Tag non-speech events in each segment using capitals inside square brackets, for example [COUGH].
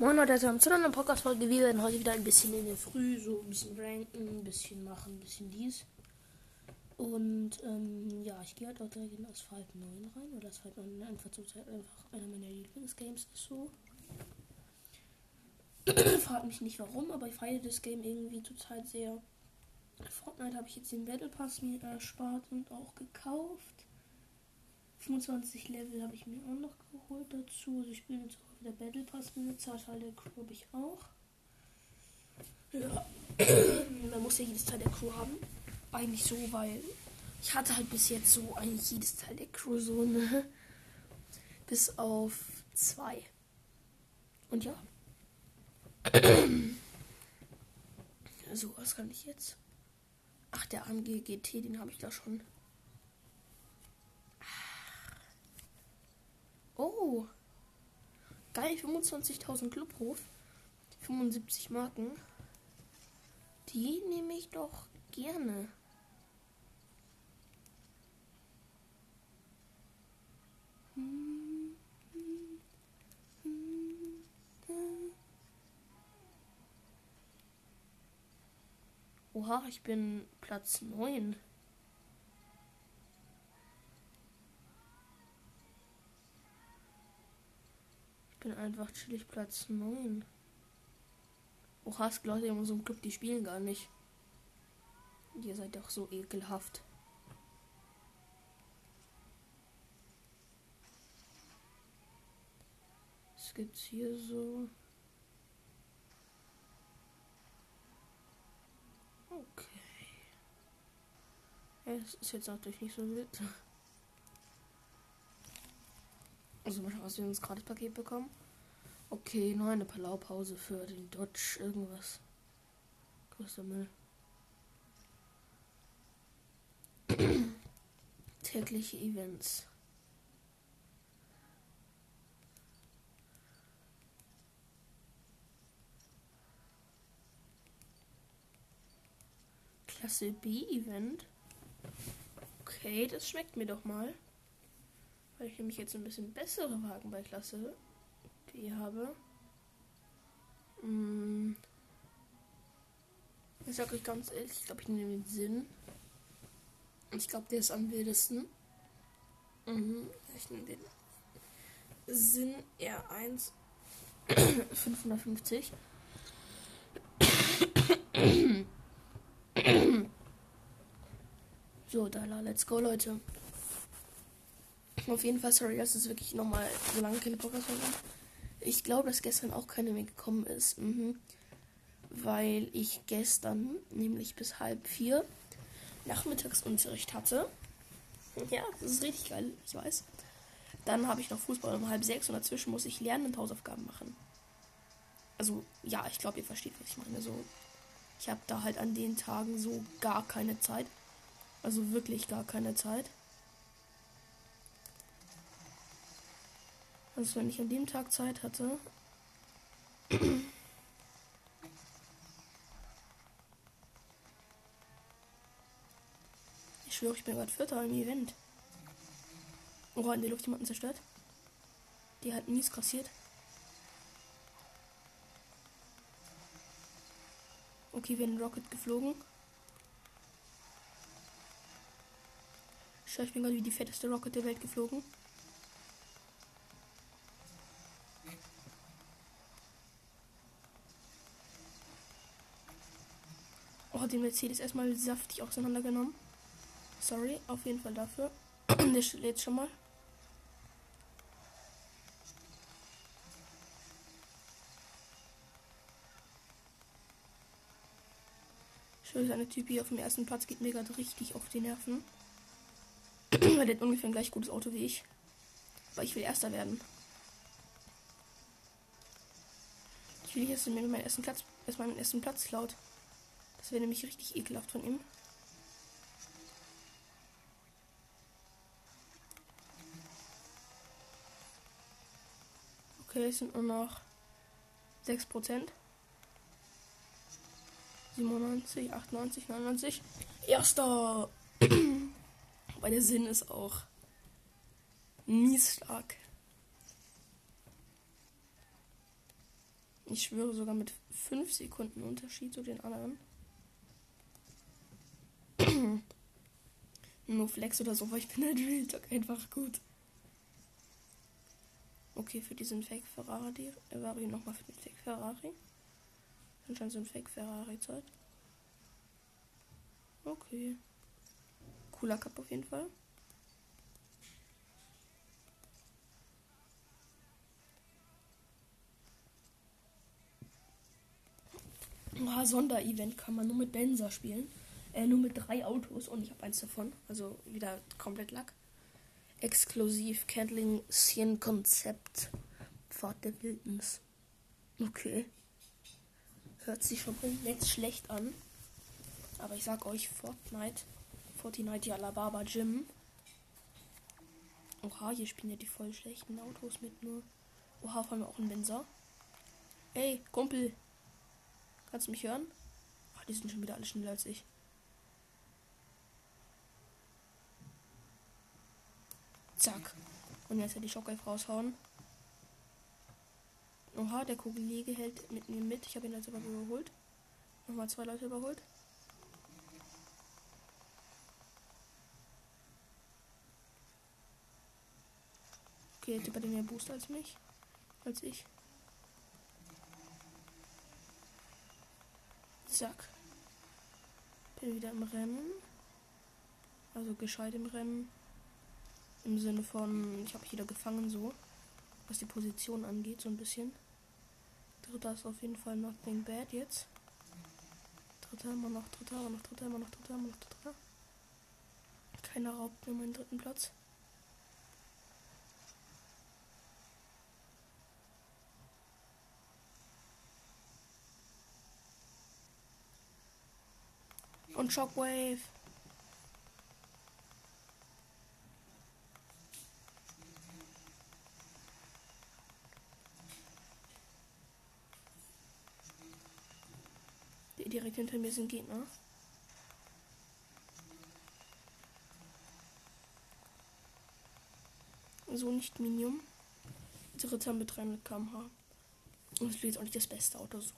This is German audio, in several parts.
Moin Leute, willkommen zu einer Podcast-Folge. Wir werden heute wieder ein bisschen in der Früh, so ein bisschen ranken, ein bisschen machen, ein bisschen dies. Und ähm, ja, ich gehe halt auch direkt in Asphalt 9 rein, weil Asphalt 9 einfach zurzeit einfach einer meiner Lieblingsgames ist so. [CLEARS THROAT] Fragt mich nicht warum, aber ich feiere das Game irgendwie zurzeit sehr. Fortnite habe ich jetzt den Battle Pass mir erspart und auch gekauft. 25 Level habe ich mir auch noch geholt dazu. Also ich bin jetzt wieder Battle Pass Benutzer. Teil der Crew habe ich auch. Ja. [CLEARS THROAT] Man muss ja jedes Teil der Crew haben. Eigentlich so, weil ich hatte halt bis jetzt so eigentlich jedes Teil der Crew so, ne? Bis auf zwei. Und ja. [CLEARS THROAT] so, was kann ich jetzt? Ach, der AMG GT, den habe ich da schon. Oh. Geil, 25.000 Clubruf. 75 Marken. Die nehme ich doch gerne. Oha, ich bin Platz 9. bin einfach chillig Platz 9. Oha, es Leute in unserem Club, die spielen gar nicht. Ihr seid doch so ekelhaft. Was gibt's hier so? Okay. Es ist jetzt natürlich nicht so wild. Also mal schauen, was wir uns gratis Paket bekommen. Okay, nur eine Palaupause für den Dodge irgendwas. Größter Müll. [CLEARS THROAT] Tägliche Events. Klasse B Event. Okay, das schmeckt mir doch mal. Weil ich nämlich jetzt ein bisschen bessere Wagen bei Klasse B habe. Hm. Ich sag euch ganz ehrlich, ich glaube, ich nehme den Sinn. Ich glaube, der ist am wildesten. Mhm. Ich nehme den Sinn R1 550. [COUGHS] [COUGHS] so, da, let's go, Leute. Auf jeden Fall, sorry, dass es wirklich nochmal so lange keine Podcast war. Ich glaube, dass gestern auch keine mehr gekommen ist. Mhm. Weil ich gestern, nämlich bis halb vier, Nachmittagsunterricht hatte. Ja, das ist richtig geil, ich weiß. Dann habe ich noch Fußball um halb sechs und dazwischen muss ich lernen und Hausaufgaben machen. Also, ja, ich glaube, ihr versteht, was ich meine. So, ich habe da halt an den Tagen so gar keine Zeit. Also wirklich gar keine Zeit. Also wenn ich an dem Tag Zeit hatte. Ich schwöre, ich bin gerade Vierter im Event. Oh, in der Luft jemanden zerstört. Die hat mies kassiert. Okay, wir haben Rocket geflogen. Schau, ich bin gerade wie die fetteste Rocket der Welt geflogen. Oh, den Mercedes erstmal saftig auseinandergenommen. Sorry, auf jeden Fall dafür. [CLEARS THROAT] Der lädt schon mal. Schön, seine Typ hier auf dem ersten Platz geht mir gerade richtig auf die Nerven. Weil [CLEARS THROAT] der hat ungefähr ein gleich gutes Auto wie ich. Aber ich will Erster werden. Ich will jetzt mir meinen ersten Platz, erstmal meinen ersten Platz klaut. Das wäre nämlich richtig ekelhaft von ihm. Okay, es sind nur noch 6%. 97, 98, 99. Erster! Weil der Sinn ist auch mies stark. Ich schwöre sogar mit 5 Sekunden Unterschied zu den anderen. Nur Flex oder so, weil ich bin halt Real Talk einfach gut. Okay, für diesen Fake Ferrari, Vario nochmal für den Fake Ferrari. Anscheinend so ein Fake Ferrari Zeit. Okay. Cooler Cup auf jeden Fall. Oh, Sonderevent kann man nur mit Benzer spielen. Äh, nur mit drei Autos und ich habe eins davon. Also wieder komplett Lack. Exklusiv Candling Scene Konzept. Pfad der Wildnis. Okay. Hört sich schon nicht schlecht an. Aber ich sag euch, Fortnite. Fortnite Alabama Gym. Oha, hier spielen ja die voll schlechten Autos mit nur. Oha, vor allem auch ein Benzer. Ey, Kumpel. Kannst du mich hören? Ach, die sind schon wieder alle schneller als ich. Zack. Und jetzt hätte ich Schockwave raushauen. Oha, der Kugelige hält mit mir mit. Ich habe ihn jetzt aber überholt. Nochmal zwei Leute überholt. Okay, der Typ hat mehr Boost als mich. Als ich. Zack. Bin wieder im Rennen. Also gescheit im Rennen. Im Sinne von, ich habe jeder gefangen so. Was die Position angeht, so ein bisschen. Dritter ist auf jeden Fall Nothing Bad jetzt. Dritter, immer noch Dritter, immer noch Dritter, immer noch Dritter, immer noch Dritter. Keiner raubt mir meinen dritten Platz. Und Shockwave. Direkt hinter mir sind Gegner. So nicht Minium. Dritter mit 300 km/h. Und es wird auch nicht das beste Auto so.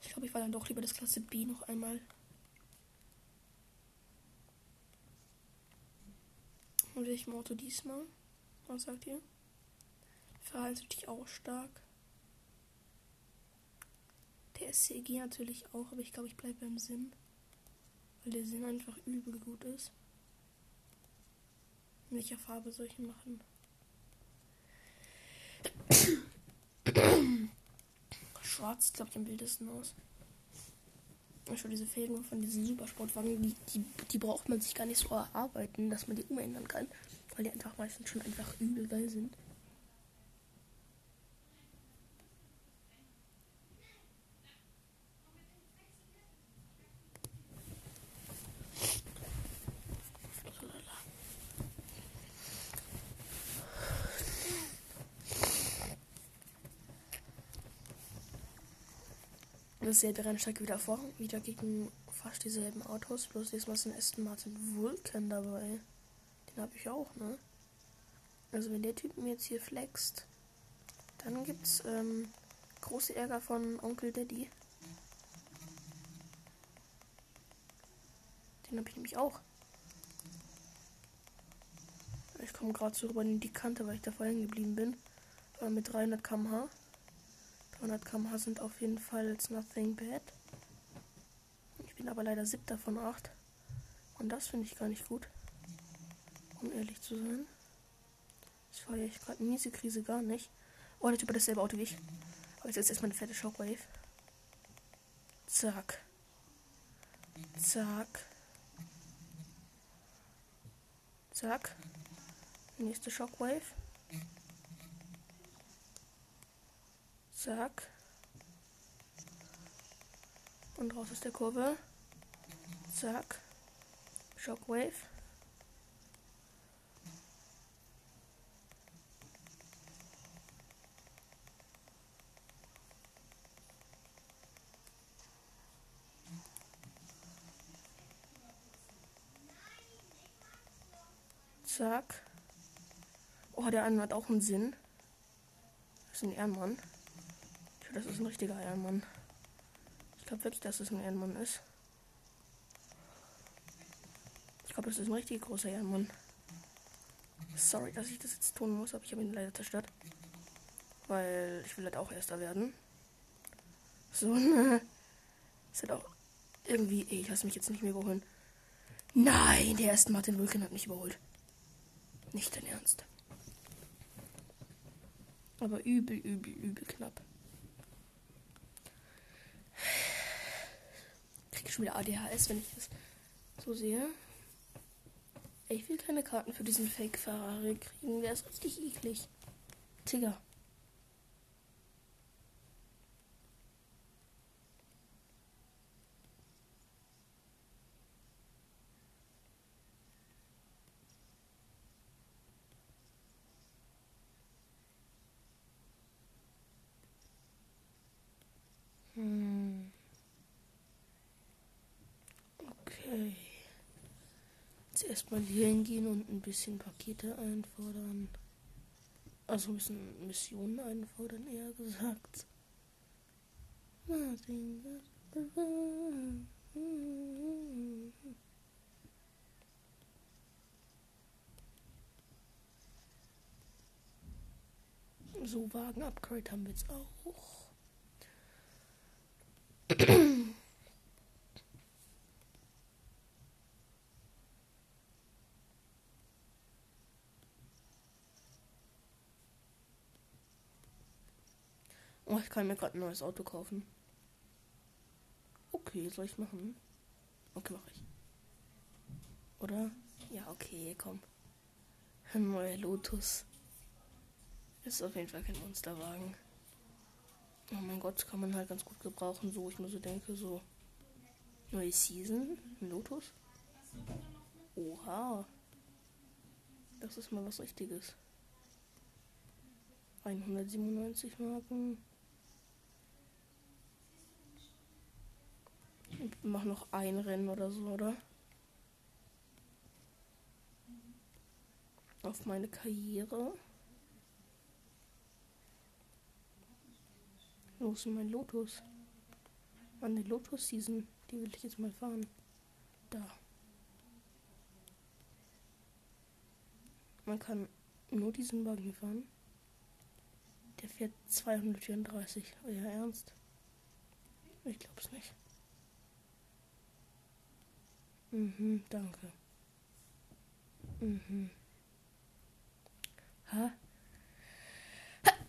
Ich glaube, ich war dann doch lieber das Klasse B noch einmal. Und welchem Auto diesmal? Was sagt ihr? Verhalte dich auch stark. Der SCG natürlich auch, aber ich glaube, ich bleibe beim Sinn. Weil der Sinn einfach übel gut ist. In welcher Farbe soll ich ihn machen? [COUGHS] Schwarz, glaube ich, am wildesten aus. Schon diese Felgen von diesen Supersportwagen, die, die, die braucht man sich gar nicht so erarbeiten, dass man die umändern kann, weil die einfach meistens schon einfach übel geil sind. dasselbe Rennstrecke wieder vor, wieder gegen fast dieselben Autos, bloß diesmal ist ein Aston Martin Vulcan dabei. Den habe ich auch, ne? Also wenn der Typ mir jetzt hier flext, dann gibt's ähm, große Ärger von Onkel Daddy. Den habe ich nämlich auch. Ich komme gerade so rüber in die Kante, weil ich da vorhin geblieben bin. Aber mit 300 km/h. 100 km/h sind auf jeden Fall it's nothing bad. Ich bin aber leider siebter von 8. Und das finde ich gar nicht gut. Um ehrlich zu sein. Das feiere ich gerade miese Krise gar nicht. Oh, der Typ hat dasselbe Auto wie ich. Aber jetzt ist erstmal eine fette Shockwave. Zack. Zack. Zack. Nächste Shockwave. Zack. Und raus aus der Kurve. Zack. Shockwave. Zack. Oh, der eine hat auch einen Sinn. Das ist ein Ehrenmann. Ich glaube, das ist ein richtiger Ehrenmann. Ich glaube wirklich, dass es ein Ehrenmann ist. Ich glaube, das ist ein richtig großer Ehrenmann. Sorry, dass ich das jetzt tun muss, aber ich habe ihn leider zerstört. Weil ich will halt auch Erster werden. So, [LAUGHS] ne? Ist halt auch irgendwie. Ey, ich lasse mich jetzt nicht mehr überholen. Nein, der erste Martin Vulcan hat mich überholt. Nicht dein Ernst. Aber übel, übel, übel knapp. Krieg schon wieder ADHS, wenn ich das so sehe. Ich will keine Karten für diesen Fake Ferrari kriegen. Der ist richtig eklig. Tigger. Hm. Okay. Jetzt erstmal hier hingehen und ein bisschen Pakete einfordern. Also ein bisschen Missionen einfordern, eher gesagt. So, Wagen-Upgrade haben wir jetzt auch. [CLEARS THROAT] Oh, ich kann mir gerade ein neues Auto kaufen. Okay, soll ich machen? Okay, mache ich. Oder? Ja, okay, komm. Ein neuer Lotus. Ist auf jeden Fall kein Monsterwagen. Oh mein Gott, kann man halt ganz gut gebrauchen, so ich mir so denke, so neue Season, ein Lotus. Oha. Das ist mal was richtiges. 197 Marken. Mach noch ein Rennen oder so, oder? Auf meine Karriere. Wo ist denn mein Lotus? An die Lotus Season. Die will ich jetzt mal fahren. Da. Man kann nur diesen hier fahren. Der fährt 234. Euer Ernst? Ich glaub's nicht. Mhm, danke. Mhm. Ha?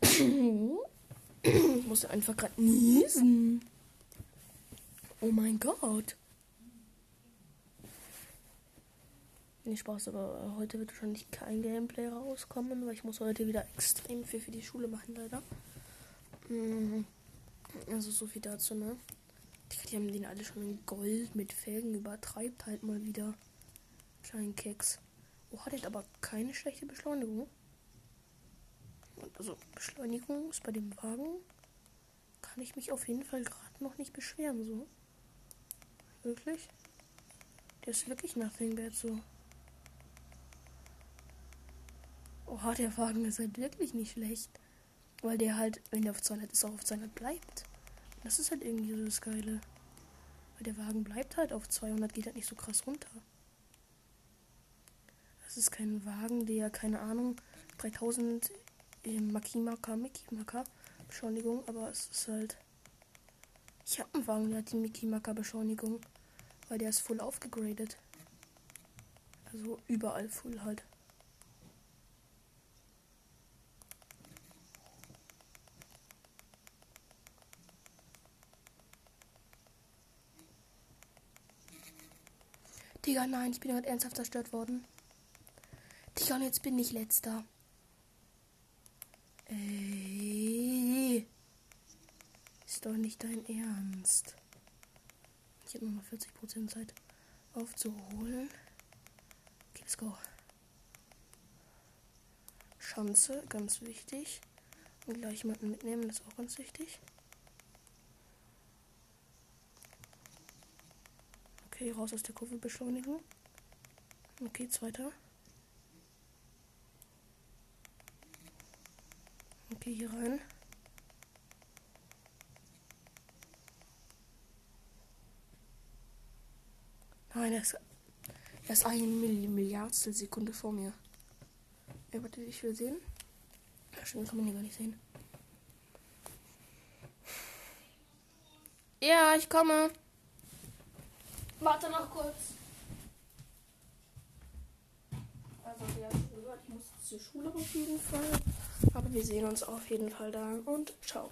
[COUGHS] Ich musste einfach gerade niesen. Oh mein Gott. Nicht Spaß, aber heute wird wahrscheinlich kein Gameplay rauskommen, weil ich muss heute wieder extrem viel für die Schule machen, leider. Mhm. Also so viel dazu, ne? Die haben den alle schon in Gold mit Felgen übertreibt halt mal wieder. Kleinen Keks. Oh, hat aber keine schlechte Beschleunigung. Also Beschleunigung ist bei dem Wagen. Kann ich mich auf jeden Fall gerade noch nicht beschweren, so. Wirklich? Der ist wirklich nothing bad so. Oha, der Wagen ist halt wirklich nicht schlecht. Weil der halt, wenn der auf 200 ist, auch auf 200 bleibt. Das ist halt irgendwie so das Geile. Weil der Wagen bleibt halt auf 200, geht halt nicht so krass runter. Das ist kein Wagen, der, keine Ahnung, 3000 im Makimaka, Mikimaka Beschleunigung, aber es ist halt. Ich habe einen Wagen, der hat die Mikimaka Beschleunigung, weil der ist voll aufgegradet. Also überall voll halt. Digga, nein, ich bin heute ernsthaft zerstört worden. Digga, und jetzt bin ich letzter. Ey. Ist doch nicht dein Ernst. Ich habe noch 40% Zeit aufzuholen. Okay, let's go. Schanze, ganz wichtig. Und gleich jemanden mitnehmen, das ist auch ganz wichtig. Okay, raus aus der Kurve beschleunigen. Okay, zweiter. Okay, hier rein. Nein, er ist, er ist eine Milli Milliardstel Sekunde vor mir. Ey, warte, ich will sehen. Ja, kann man hier gar nicht sehen. Ja, ich komme. Warte noch kurz. Also, ja, ich muss zur Schule auf jeden Fall. Aber wir sehen uns auf jeden Fall da und ciao.